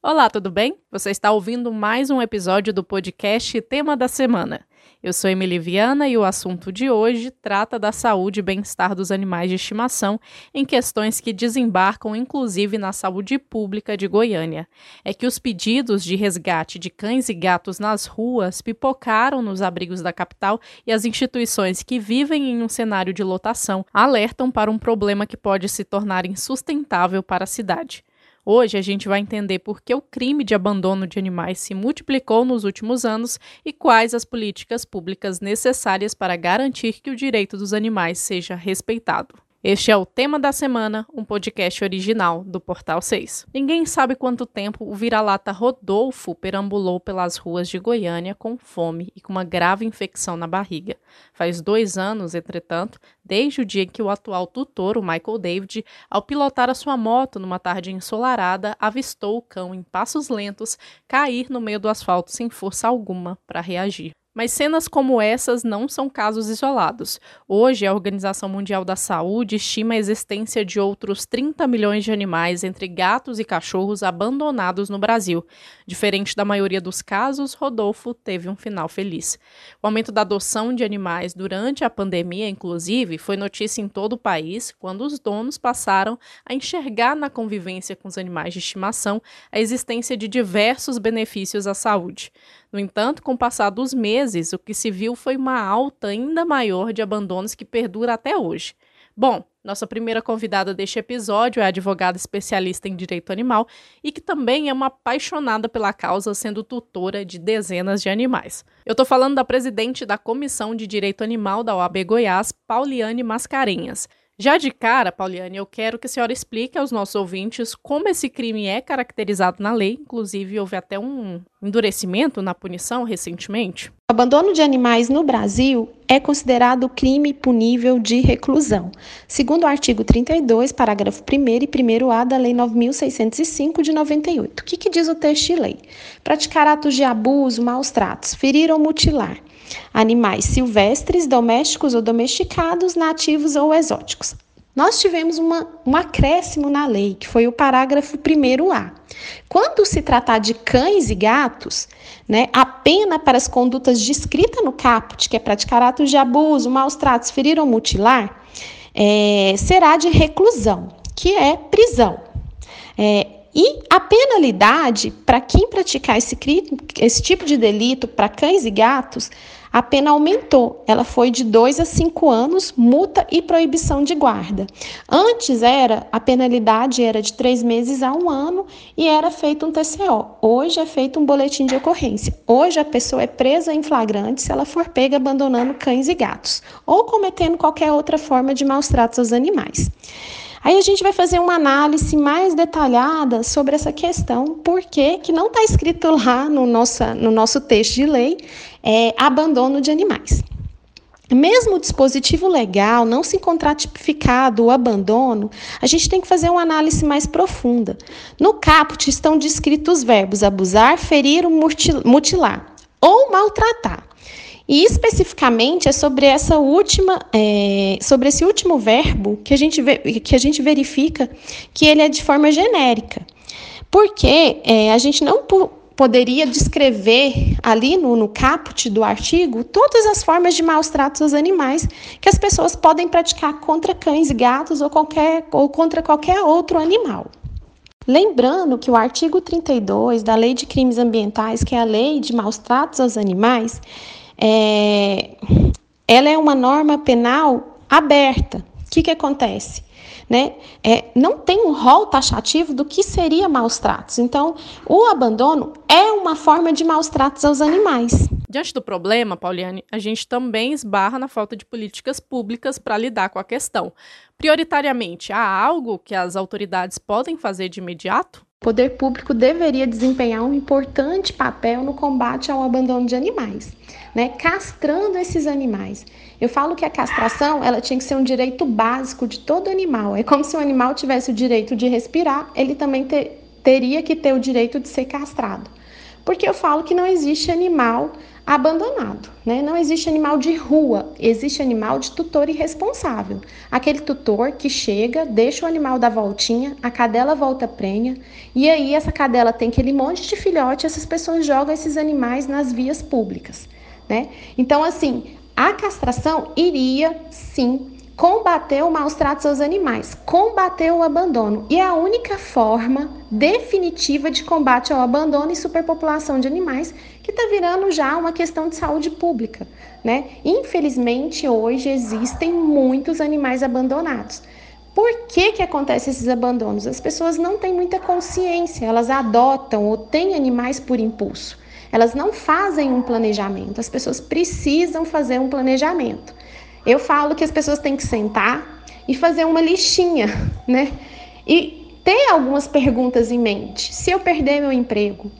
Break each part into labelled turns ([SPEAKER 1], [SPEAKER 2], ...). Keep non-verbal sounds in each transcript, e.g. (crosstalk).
[SPEAKER 1] Olá, tudo bem? Você está ouvindo mais um episódio do podcast Tema da Semana. Eu sou Emily Viana e o assunto de hoje trata da saúde e bem-estar dos animais de estimação em questões que desembarcam inclusive na saúde pública de Goiânia. É que os pedidos de resgate de cães e gatos nas ruas pipocaram nos abrigos da capital e as instituições que vivem em um cenário de lotação alertam para um problema que pode se tornar insustentável para a cidade. Hoje a gente vai entender por que o crime de abandono de animais se multiplicou nos últimos anos e quais as políticas públicas necessárias para garantir que o direito dos animais seja respeitado. Este é o tema da semana, um podcast original do Portal 6. Ninguém sabe quanto tempo o vira-lata Rodolfo perambulou pelas ruas de Goiânia com fome e com uma grave infecção na barriga. Faz dois anos, entretanto, desde o dia em que o atual tutor, o Michael David, ao pilotar a sua moto numa tarde ensolarada, avistou o cão em passos lentos cair no meio do asfalto sem força alguma para reagir. Mas cenas como essas não são casos isolados. Hoje, a Organização Mundial da Saúde estima a existência de outros 30 milhões de animais, entre gatos e cachorros, abandonados no Brasil. Diferente da maioria dos casos, Rodolfo teve um final feliz. O aumento da adoção de animais durante a pandemia, inclusive, foi notícia em todo o país quando os donos passaram a enxergar na convivência com os animais de estimação a existência de diversos benefícios à saúde. No entanto, com o passar dos meses, o que se viu foi uma alta ainda maior de abandonos que perdura até hoje. Bom, nossa primeira convidada deste episódio é advogada especialista em direito animal e que também é uma apaixonada pela causa, sendo tutora de dezenas de animais. Eu estou falando da presidente da Comissão de Direito Animal da OAB Goiás, Pauliane Mascarenhas. Já de cara, Pauliane, eu quero que a senhora explique aos nossos ouvintes como esse crime é caracterizado na lei. Inclusive, houve até um endurecimento na punição recentemente.
[SPEAKER 2] O abandono de animais no Brasil é considerado crime punível de reclusão, segundo o artigo 32, parágrafo 1 e 1A da Lei 9.605 de 98. O que, que diz o texto de lei? Praticar atos de abuso, maus tratos, ferir ou mutilar animais silvestres, domésticos ou domesticados, nativos ou exóticos. Nós tivemos uma, um acréscimo na lei, que foi o parágrafo 1A. Quando se tratar de cães e gatos, né, a pena para as condutas descritas no caput, que é praticar atos de abuso, maus tratos, ferir ou mutilar, é, será de reclusão, que é prisão. É, e a penalidade para quem praticar esse, esse tipo de delito para cães e gatos a pena aumentou. Ela foi de 2 a 5 anos, multa e proibição de guarda. Antes era a penalidade era de 3 meses a um ano e era feito um TCO. Hoje é feito um boletim de ocorrência. Hoje a pessoa é presa em flagrante se ela for pega abandonando cães e gatos ou cometendo qualquer outra forma de maus tratos aos animais. Aí a gente vai fazer uma análise mais detalhada sobre essa questão, porque que não está escrito lá no, nossa, no nosso texto de lei, é abandono de animais. Mesmo o dispositivo legal não se encontrar tipificado o abandono, a gente tem que fazer uma análise mais profunda. No caput estão descritos os verbos abusar, ferir ou mutilar ou maltratar. E especificamente é sobre essa última, é, sobre esse último verbo que a gente vê, que a gente verifica que ele é de forma genérica, porque é, a gente não poderia descrever ali no, no caput do artigo todas as formas de maus tratos aos animais que as pessoas podem praticar contra cães e gatos ou, qualquer, ou contra qualquer outro animal. Lembrando que o artigo 32 da Lei de Crimes Ambientais, que é a lei de maus tratos aos animais, é, ela é uma norma penal aberta. O que, que acontece? Né? É, não tem um rol taxativo do que seria maus tratos. Então, o abandono é uma forma de maus tratos aos animais.
[SPEAKER 1] Diante do problema, Pauliane, a gente também esbarra na falta de políticas públicas para lidar com a questão. Prioritariamente, há algo que as autoridades podem fazer de imediato?
[SPEAKER 2] O poder público deveria desempenhar um importante papel no combate ao abandono de animais, né? castrando esses animais. Eu falo que a castração ela tinha que ser um direito básico de todo animal. É como se o animal tivesse o direito de respirar, ele também ter, teria que ter o direito de ser castrado. Porque eu falo que não existe animal abandonado, né? Não existe animal de rua, existe animal de tutor irresponsável. Aquele tutor que chega, deixa o animal dar voltinha, a cadela volta prenha, e aí essa cadela tem aquele monte de filhote, essas pessoas jogam esses animais nas vias públicas, né? Então, assim, a castração iria sim combater o maus tratos aos animais, combater o abandono. E é a única forma definitiva de combate ao abandono e superpopulação de animais que está virando já uma questão de saúde pública. Né? Infelizmente, hoje existem muitos animais abandonados. Por que, que acontecem esses abandonos? As pessoas não têm muita consciência, elas adotam ou têm animais por impulso. Elas não fazem um planejamento, as pessoas precisam fazer um planejamento. Eu falo que as pessoas têm que sentar e fazer uma listinha, (laughs) né? E ter algumas perguntas em mente. Se eu perder meu emprego,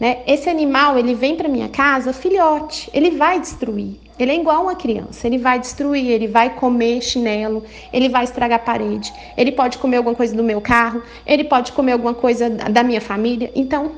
[SPEAKER 2] né? Esse animal, ele vem para minha casa filhote, ele vai destruir. Ele é igual uma criança, ele vai destruir, ele vai comer chinelo, ele vai estragar a parede, ele pode comer alguma coisa do meu carro, ele pode comer alguma coisa da minha família. Então,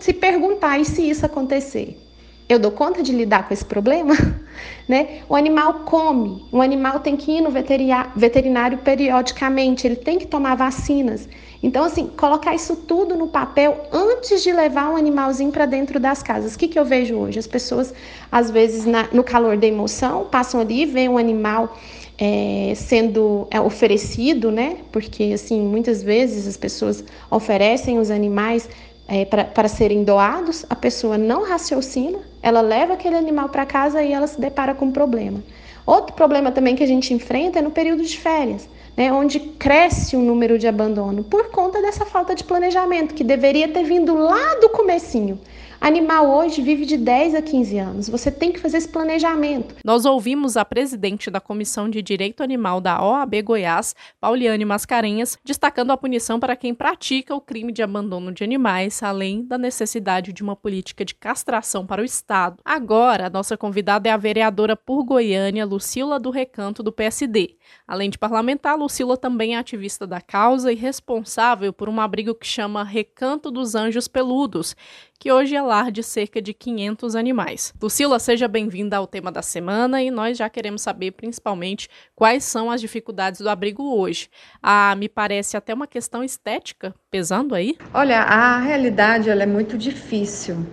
[SPEAKER 2] se perguntar e se isso acontecer, eu dou conta de lidar com esse problema? (laughs) né? O animal come, o animal tem que ir no veterinário periodicamente, ele tem que tomar vacinas. Então, assim, colocar isso tudo no papel antes de levar um animalzinho para dentro das casas. O que, que eu vejo hoje? As pessoas, às vezes, na, no calor da emoção, passam ali e veem um animal é, sendo é, oferecido, né? Porque, assim, muitas vezes as pessoas oferecem os animais é, para serem doados, a pessoa não raciocina, ela leva aquele animal para casa e ela se depara com um problema. Outro problema também que a gente enfrenta é no período de férias, né, onde cresce o número de abandono por conta dessa falta de planejamento que deveria ter vindo lá do comecinho. Animal hoje vive de 10 a 15 anos. Você tem que fazer esse planejamento.
[SPEAKER 1] Nós ouvimos a presidente da Comissão de Direito Animal da OAB Goiás, Pauliane Mascarenhas, destacando a punição para quem pratica o crime de abandono de animais, além da necessidade de uma política de castração para o Estado. Agora, a nossa convidada é a vereadora por Goiânia, Lucila do Recanto, do PSD. Além de parlamentar, Lucila também é ativista da causa e responsável por um abrigo que chama Recanto dos Anjos Peludos, que hoje é lar de cerca de 500 animais. Lucila, seja bem-vinda ao tema da semana e nós já queremos saber principalmente quais são as dificuldades do abrigo hoje. Ah, me parece até uma questão estética pesando aí?
[SPEAKER 3] Olha, a realidade ela é muito difícil.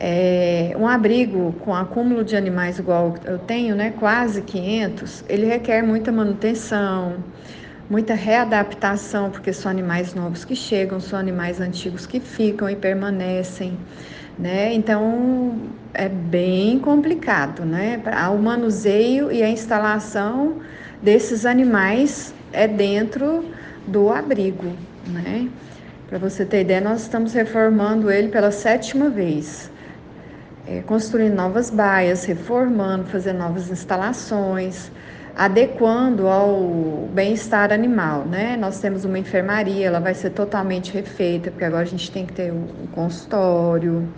[SPEAKER 3] É, um abrigo com acúmulo de animais igual eu tenho, né, quase 500, ele requer muita manutenção, muita readaptação, porque são animais novos que chegam, são animais antigos que ficam e permanecem, né? Então é bem complicado, né? O manuseio e a instalação desses animais é dentro do abrigo, né? Para você ter ideia, nós estamos reformando ele pela sétima vez é, construindo novas baias, reformando, fazendo novas instalações, adequando ao bem-estar animal, né? Nós temos uma enfermaria, ela vai ser totalmente refeita, porque agora a gente tem que ter o um consultório,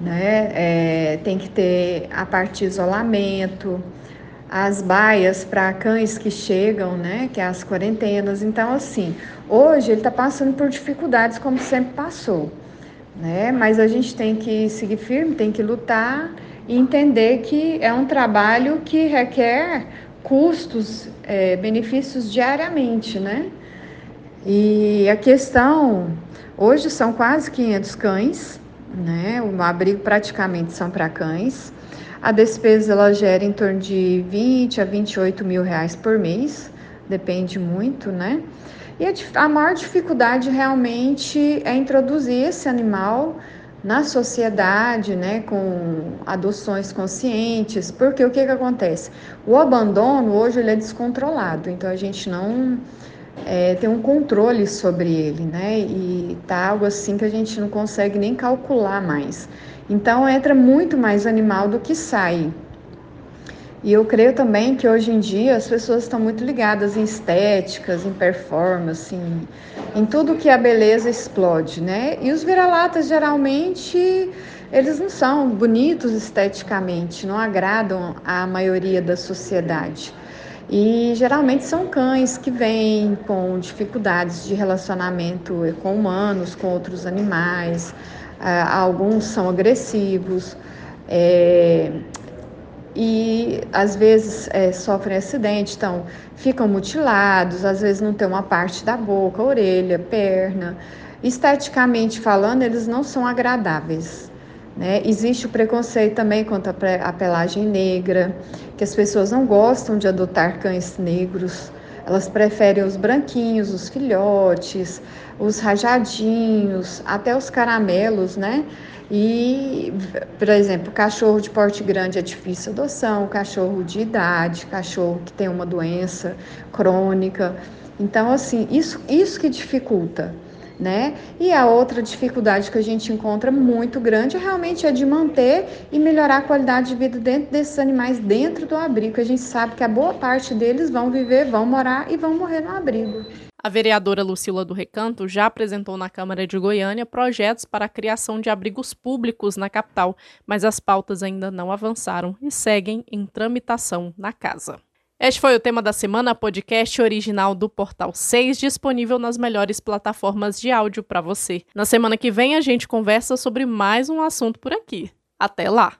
[SPEAKER 3] né? É, tem que ter a parte de isolamento, as baias para cães que chegam, né? Que é as quarentenas. Então, assim, hoje ele está passando por dificuldades como sempre passou né? Mas a gente tem que seguir firme, tem que lutar e entender que é um trabalho que requer custos, é, benefícios diariamente, né? E a questão, hoje são quase 500 cães, né? O abrigo praticamente são para cães. A despesa ela gera em torno de 20 a 28 mil reais por mês, depende muito, né? E a, a maior dificuldade realmente é introduzir esse animal na sociedade, né, com adoções conscientes, porque o que, que acontece? O abandono hoje ele é descontrolado, então a gente não é, tem um controle sobre ele, né, e tá algo assim que a gente não consegue nem calcular mais. Então entra muito mais animal do que sai. E eu creio também que hoje em dia as pessoas estão muito ligadas em estéticas, em performance, em, em tudo que a beleza explode, né? E os vira-latas geralmente eles não são bonitos esteticamente, não agradam a maioria da sociedade. E geralmente são cães que vêm com dificuldades de relacionamento com humanos, com outros animais. Ah, alguns são agressivos. É, e às vezes é, sofrem acidente, então ficam mutilados, às vezes não tem uma parte da boca, orelha, perna. Esteticamente falando, eles não são agradáveis. Né? Existe o preconceito também contra a pelagem negra, que as pessoas não gostam de adotar cães negros, elas preferem os branquinhos, os filhotes, os rajadinhos, até os caramelos, né? E, por exemplo, cachorro de porte grande é difícil adoção, cachorro de idade, cachorro que tem uma doença crônica. Então, assim, isso, isso que dificulta né? E a outra dificuldade que a gente encontra muito grande realmente é de manter e melhorar a qualidade de vida dentro desses animais dentro do abrigo. A gente sabe que a boa parte deles vão viver, vão morar e vão morrer no abrigo.
[SPEAKER 1] A vereadora Lucila do Recanto já apresentou na Câmara de Goiânia projetos para a criação de abrigos públicos na capital, mas as pautas ainda não avançaram e seguem em tramitação na casa. Este foi o tema da semana, podcast original do Portal 6, disponível nas melhores plataformas de áudio para você. Na semana que vem a gente conversa sobre mais um assunto por aqui. Até lá!